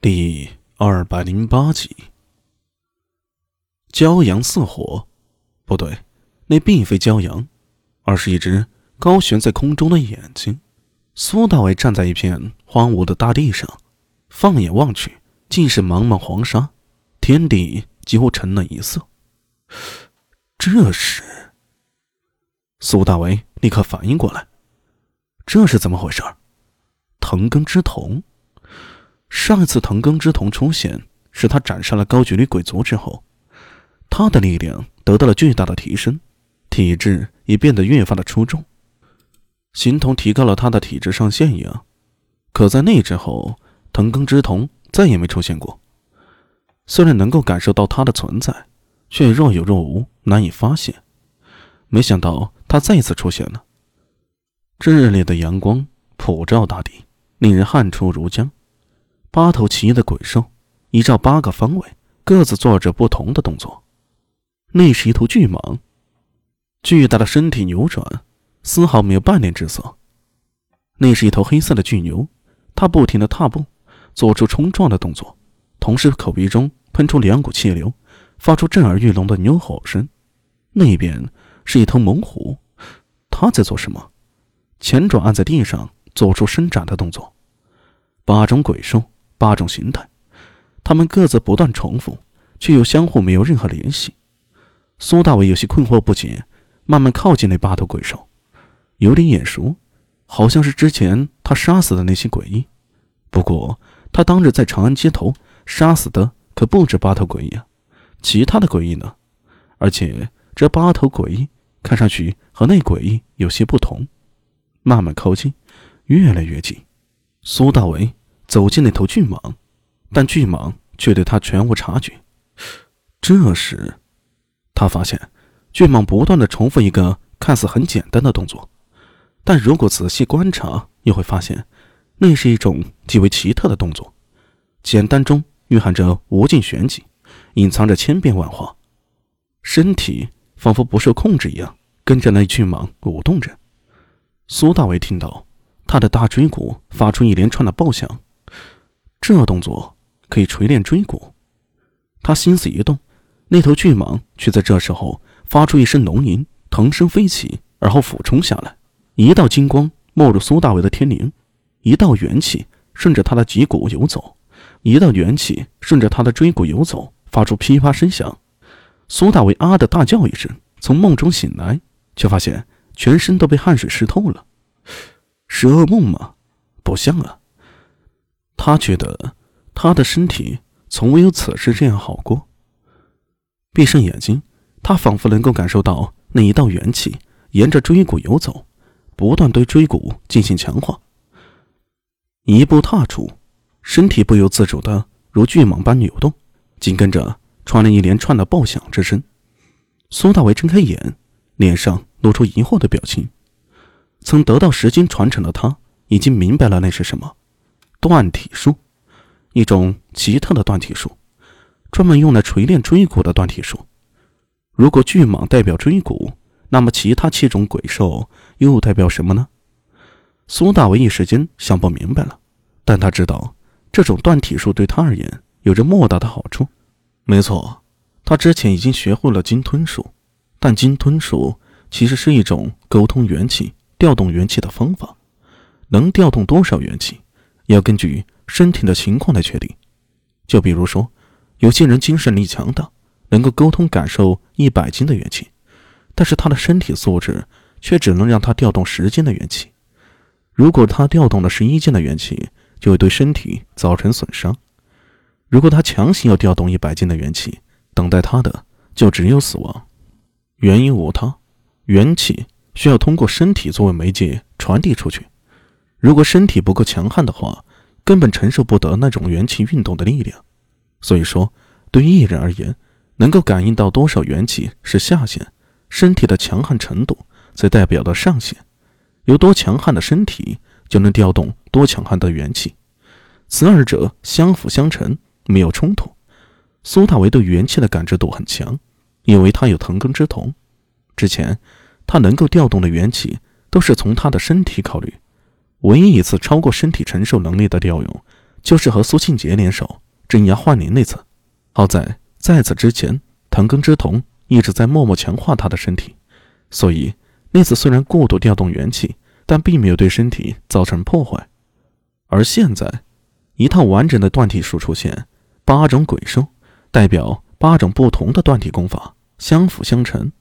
第二百零八集，骄阳似火，不对，那并非骄阳，而是一只高悬在空中的眼睛。苏大伟站在一片荒芜的大地上，放眼望去，尽是茫茫黄沙，天地几乎成了一色。这是苏大为立刻反应过来，这是怎么回事？藤根之瞳。上一次藤根之瞳出现，是他斩杀了高距离鬼族之后，他的力量得到了巨大的提升，体质也变得越发的出众，形同提高了他的体质上限一样。可在那之后，藤根之瞳再也没出现过。虽然能够感受到他的存在，却若有若无，难以发现。没想到他再次出现了。炽烈的阳光普照大地，令人汗出如浆。八头奇异的鬼兽，依照八个方位，各自做着不同的动作。那是一头巨蟒，巨大的身体扭转，丝毫没有半点滞色。那是一头黑色的巨牛，它不停的踏步，做出冲撞的动作，同时口鼻中喷出两股气流，发出震耳欲聋的牛吼声。那边是一头猛虎，它在做什么？前爪按在地上，做出伸展的动作。八种鬼兽。八种形态，他们各自不断重复，却又相互没有任何联系。苏大伟有些困惑不解，慢慢靠近那八头鬼兽，有点眼熟，好像是之前他杀死的那些诡异。不过他当日在长安街头杀死的可不止八头诡异啊，其他的诡异呢？而且这八头诡异看上去和那诡异有些不同。慢慢靠近，越来越近，苏大伟。走进那头巨蟒，但巨蟒却对他全无察觉。这时，他发现巨蟒不断的重复一个看似很简单的动作，但如果仔细观察，又会发现那是一种极为奇特的动作。简单中蕴含着无尽玄机，隐藏着千变万化。身体仿佛不受控制一样，跟着那巨蟒舞动着。苏大为听到他的大椎骨发出一连串的爆响。这动作可以锤炼椎骨。他心思一动，那头巨蟒却在这时候发出一声龙吟，腾身飞起，而后俯冲下来。一道金光没入苏大伟的天灵，一道元气顺着他的脊骨游走，一道元气顺着他的椎骨游走，发出噼啪声响。苏大伟啊的大叫一声，从梦中醒来，却发现全身都被汗水湿透了。是噩梦吗？不像啊。他觉得他的身体从未有此时这样好过。闭上眼睛，他仿佛能够感受到那一道元气沿着椎骨游走，不断对椎骨进行强化。一步踏出，身体不由自主的如巨蟒般扭动，紧跟着传来一连串的爆响之声。苏大为睁开眼，脸上露出疑惑的表情。曾得到时间传承的他，已经明白了那是什么。断体术，一种奇特的断体术，专门用来锤炼椎骨的断体术。如果巨蟒代表椎骨，那么其他七种鬼兽又代表什么呢？苏大为一时间想不明白了。但他知道，这种断体术对他而言有着莫大的好处。没错，他之前已经学会了金吞术，但金吞术其实是一种沟通元气、调动元气的方法，能调动多少元气？要根据身体的情况来确定，就比如说，有些人精神力强大，能够沟通感受一百斤的元气，但是他的身体素质却只能让他调动十斤的元气。如果他调动了十一斤的元气，就会对身体造成损伤；如果他强行要调动一百斤的元气，等待他的就只有死亡。原因无他，元气需要通过身体作为媒介传递出去。如果身体不够强悍的话，根本承受不得那种元气运动的力量。所以说，对于一人而言，能够感应到多少元气是下限，身体的强悍程度则代表的上限。有多强悍的身体，就能调动多强悍的元气，此二者相辅相成，没有冲突。苏大为对元气的感知度很强，因为他有藤根之瞳。之前，他能够调动的元气都是从他的身体考虑。唯一一次超过身体承受能力的调用，就是和苏庆杰联手镇压幻灵那次。好在在此之前，藤根之瞳一直在默默强化他的身体，所以那次虽然过度调动元气，但并没有对身体造成破坏。而现在，一套完整的断体术出现，八种鬼术，代表八种不同的断体功法，相辅相成，